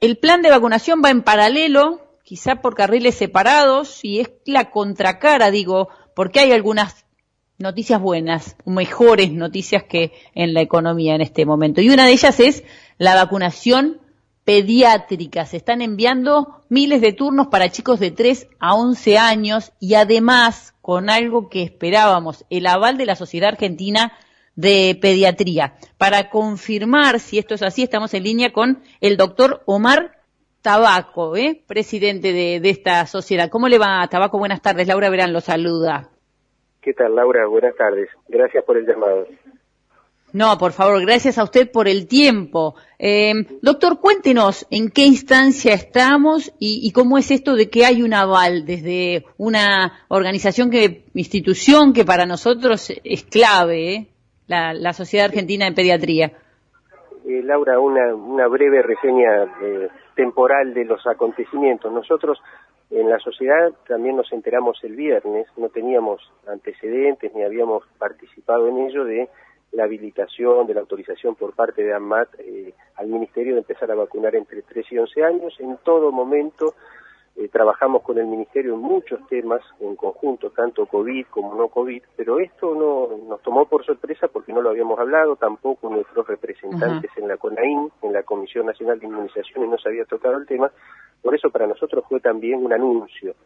el plan de vacunación va en paralelo, quizá por carriles separados, y es la contracara, digo, porque hay algunas noticias buenas, mejores noticias que en la economía en este momento. Y una de ellas es la vacunación pediátrica. Se están enviando miles de turnos para chicos de 3 a 11 años y además con algo que esperábamos, el aval de la Sociedad Argentina de Pediatría. Para confirmar si esto es así, estamos en línea con el doctor Omar Tabaco, ¿eh? presidente de, de esta sociedad. ¿Cómo le va, Tabaco? Buenas tardes. Laura Verán lo saluda. ¿Qué tal, Laura? Buenas tardes. Gracias por el llamado. No, por favor, gracias a usted por el tiempo. Eh, doctor, cuéntenos en qué instancia estamos y, cómo es esto de que hay un aval desde una organización que, institución que para nosotros es clave, ¿eh? La, Sociedad Argentina de Pediatría. Eh, Laura, una, una breve reseña eh, temporal de los acontecimientos. Nosotros en la sociedad también nos enteramos el viernes, no teníamos antecedentes ni habíamos participado en ello de la habilitación, de la autorización por parte de AMAT eh, al Ministerio de empezar a vacunar entre 3 y 11 años. En todo momento eh, trabajamos con el Ministerio en muchos temas en conjunto, tanto COVID como no COVID, pero esto no nos tomó por sorpresa porque no lo habíamos hablado, tampoco nuestros representantes en la CONAIN, en la Comisión Nacional de Inmunización, y no se había tocado el tema. Por eso para nosotros fue también un anuncio.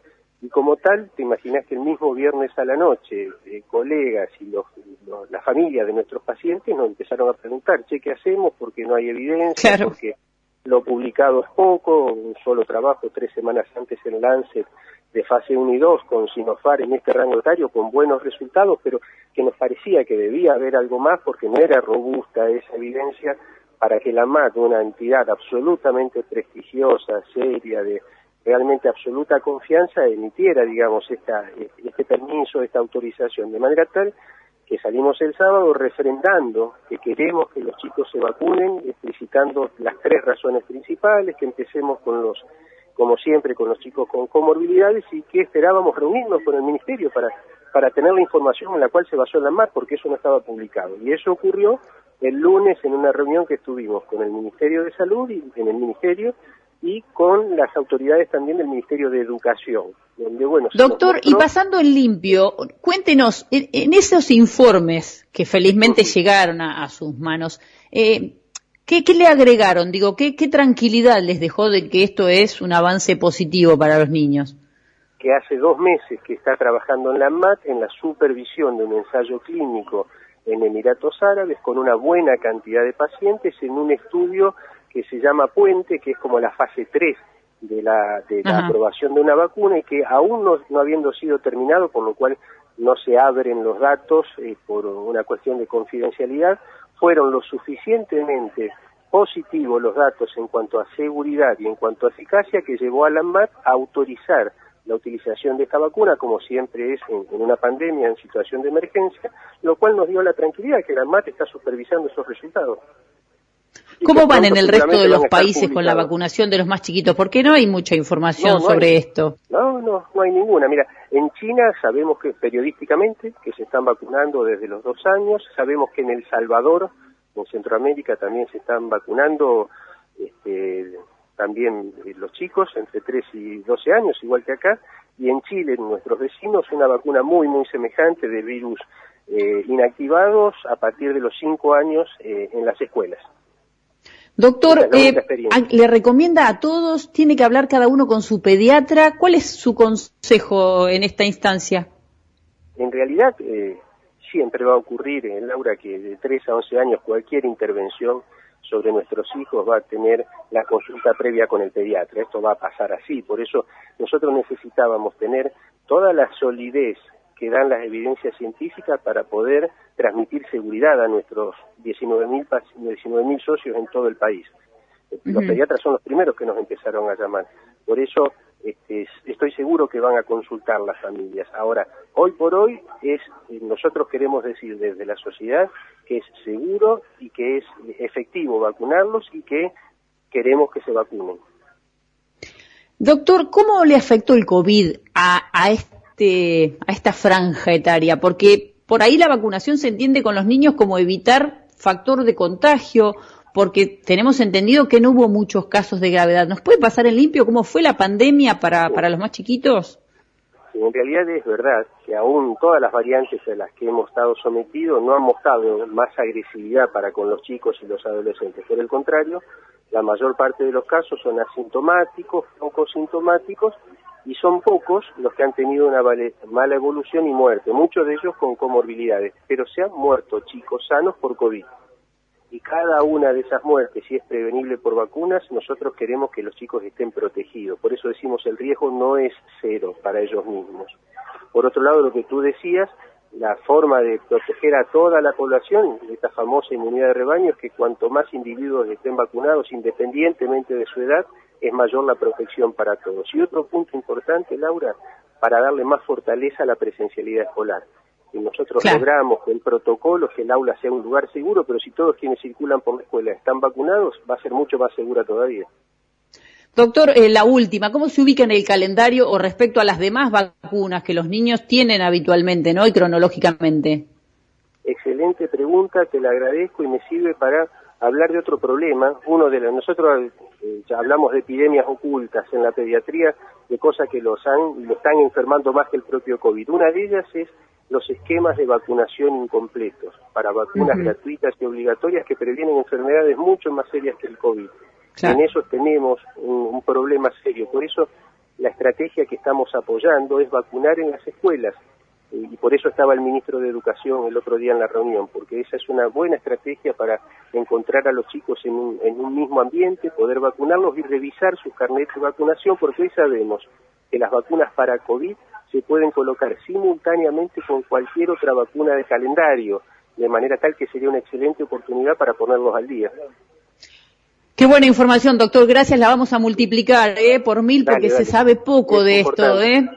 Y como tal, te imaginas que el mismo viernes a la noche, eh, colegas y los, la familia de nuestros pacientes nos empezaron a preguntar, che, ¿qué hacemos? Porque no hay evidencia, porque lo publicado es poco, un solo trabajo tres semanas antes en Lancet de fase 1 y 2 con Sinofar en este rango etario con buenos resultados, pero que nos parecía que debía haber algo más porque no era robusta esa evidencia para que la MAT, una entidad absolutamente prestigiosa, seria, de realmente absoluta confianza emitiera, digamos, esta, este permiso, esta autorización, de manera tal que salimos el sábado refrendando que queremos que los chicos se vacunen, explicitando las tres razones principales, que empecemos con los, como siempre, con los chicos con comorbilidades y que esperábamos reunirnos con el Ministerio para, para tener la información en la cual se basó la MAR, porque eso no estaba publicado. Y eso ocurrió el lunes en una reunión que estuvimos con el Ministerio de Salud y en el Ministerio y con las autoridades también del Ministerio de Educación. Donde, bueno, Doctor, y pasando en limpio, cuéntenos, en, esos informes que felizmente llegaron a, sus manos, eh, ¿qué, le agregaron? Digo, ¿qué, ¿qué tranquilidad les dejó de que esto es un avance positivo para los niños? Que hace dos meses que está trabajando en la MAT en la supervisión de un ensayo clínico en Emiratos Árabes con una buena cantidad de pacientes en un estudio que se llama Puente, que es como la fase 3 de la, de la aprobación de una vacuna y que aún no, no, habiendo sido terminado, por lo cual no se abren los datos eh, por una cuestión de confidencialidad, fueron lo suficientemente positivos los datos en cuanto a seguridad y en cuanto a eficacia que llevó a la ANMAT a autorizar la utilización de esta vacuna, como siempre es en, una pandemia, en situación de emergencia, lo cual nos dio la tranquilidad que la ANMAT está supervisando esos resultados. ¿Cómo van en el resto de los países con la vacunación de los más chiquitos? Porque no hay mucha información sobre esto. No, no, no hay ninguna. Mira, en China sabemos que periodísticamente que se están vacunando desde los dos años, sabemos que en El Salvador, en Centroamérica también se están vacunando este, también los chicos entre 3 y 12 años, igual que acá, y en Chile, nuestros vecinos, una vacuna muy, muy semejante de virus eh, inactivados a partir de los 5 años eh, en las escuelas. Doctor, eh, le recomienda a todos, tiene que hablar cada uno con su pediatra. ¿Cuál es su consejo en esta instancia? En realidad, eh, siempre va a ocurrir, en Laura, que de 3 a 11 años cualquier intervención sobre nuestros hijos va a tener la consulta previa con el pediatra. Esto va a pasar así. Por eso nosotros necesitábamos tener toda la solidez que dan las evidencias científicas para poder transmitir seguridad a nuestros 19.000 19 socios en todo el país. Los pediatras son los primeros que nos empezaron a llamar. Por eso este, estoy seguro que van a consultar las familias. Ahora, hoy por hoy es eh, nosotros queremos decir desde la sociedad que es seguro y que es efectivo vacunarlos y que queremos que se vacunen. Doctor, ¿cómo le afectó el COVID a, a, este, a esta franja etaria? Porque por ahí la vacunación se entiende con los niños como evitar factor de contagio, porque tenemos entendido que no hubo muchos casos de gravedad. ¿Nos puede pasar en limpio cómo fue la pandemia para, para los más chiquitos? en realidad es verdad que aún todas las variantes a las que hemos estado sometidos no han mostrado más agresividad para con los chicos y los adolescentes. Por el contrario, la mayor parte de los casos son asintomáticos, poco sintomáticos, y son pocos los que han tenido una mala evolución y muerte, muchos de ellos con comorbilidades, pero se han muerto chicos sanos por COVID y cada una de esas muertes, si es prevenible por vacunas, nosotros queremos que los chicos estén protegidos. Por eso decimos el riesgo no es cero para ellos mismos. Por otro lado, lo que tú decías, la forma de proteger a toda la población, esta famosa inmunidad de rebaño, es que cuanto más individuos estén vacunados, independientemente de su edad, es mayor la protección para todos. Y otro punto importante, Laura, para darle más fortaleza a la presencialidad escolar y nosotros logramos que el protocolo, que el aula sea un lugar seguro, pero si todos quienes circulan por la escuela están vacunados, va a ser mucho más segura todavía. Doctor, eh, la última, ¿cómo se ubica en el calendario o respecto a las demás vacunas que los niños tienen habitualmente, ¿no? Y cronológicamente. Excelente pregunta, te la agradezco y me sirve para hablar de otro problema. Uno de los, nosotros eh, ya hablamos de epidemias ocultas en la pediatría, de cosas que los han, lo están enfermando más que el propio COVID. Una de ellas es los esquemas de vacunación incompletos para vacunas gratuitas y obligatorias que previenen enfermedades mucho más serias que el COVID. En eso tenemos un, problema serio. Por eso la estrategia que estamos apoyando es vacunar en las escuelas. Y por eso estaba el ministro de Educación el otro día en la reunión, porque esa es una buena estrategia para encontrar a los chicos en un, en un mismo ambiente, poder vacunarlos y revisar sus carnetes de vacunación, porque hoy sabemos que las vacunas para COVID se pueden colocar simultáneamente con cualquier otra vacuna de calendario, de manera tal que sería una excelente oportunidad para ponerlos al día. Qué buena información, doctor. Gracias. La vamos a multiplicar ¿eh? por mil porque se sabe poco de esto. ¿eh?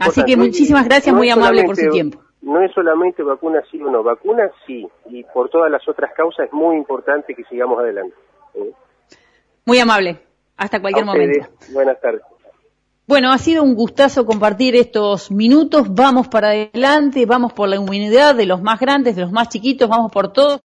Así que muchísimas gracias, muy amable por su tiempo. No es solamente vacuna sí o no, vacuna sí, y por todas las otras causas es muy importante que sigamos adelante. ¿eh? Muy amable. Hasta cualquier momento. Buenas tardes. Bueno, ha sido un gustazo compartir estos minutos. Vamos para adelante, vamos por la humanidad de los más grandes, de los más chiquitos, vamos por todos.